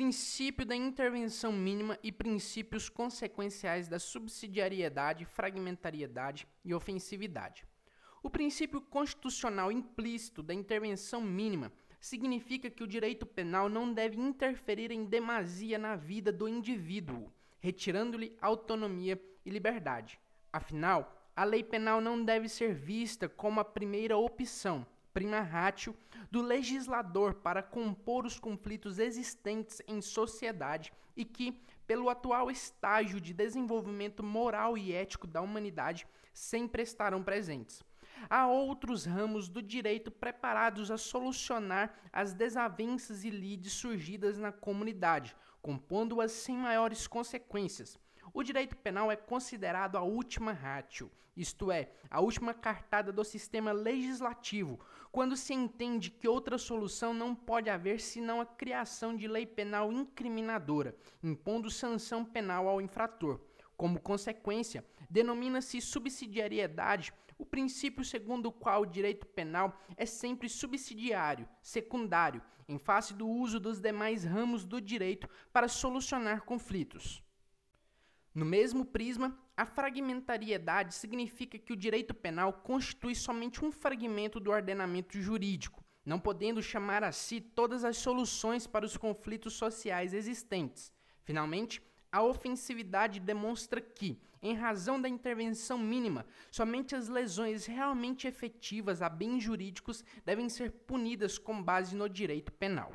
princípio da intervenção mínima e princípios consequenciais da subsidiariedade, fragmentariedade e ofensividade. O princípio constitucional implícito da intervenção mínima significa que o direito penal não deve interferir em demasia na vida do indivíduo, retirando-lhe autonomia e liberdade. Afinal, a lei penal não deve ser vista como a primeira opção, prima ratio do legislador para compor os conflitos existentes em sociedade e que, pelo atual estágio de desenvolvimento moral e ético da humanidade, sempre estarão presentes. Há outros ramos do direito preparados a solucionar as desavenças e lides surgidas na comunidade, compondo-as sem maiores consequências. O direito penal é considerado a última ratio, isto é, a última cartada do sistema legislativo, quando se entende que outra solução não pode haver senão a criação de lei penal incriminadora, impondo sanção penal ao infrator. Como consequência, denomina-se subsidiariedade o princípio segundo o qual o direito penal é sempre subsidiário, secundário, em face do uso dos demais ramos do direito para solucionar conflitos. No mesmo prisma, a fragmentariedade significa que o direito penal constitui somente um fragmento do ordenamento jurídico, não podendo chamar a si todas as soluções para os conflitos sociais existentes. Finalmente, a ofensividade demonstra que, em razão da intervenção mínima, somente as lesões realmente efetivas a bens jurídicos devem ser punidas com base no direito penal.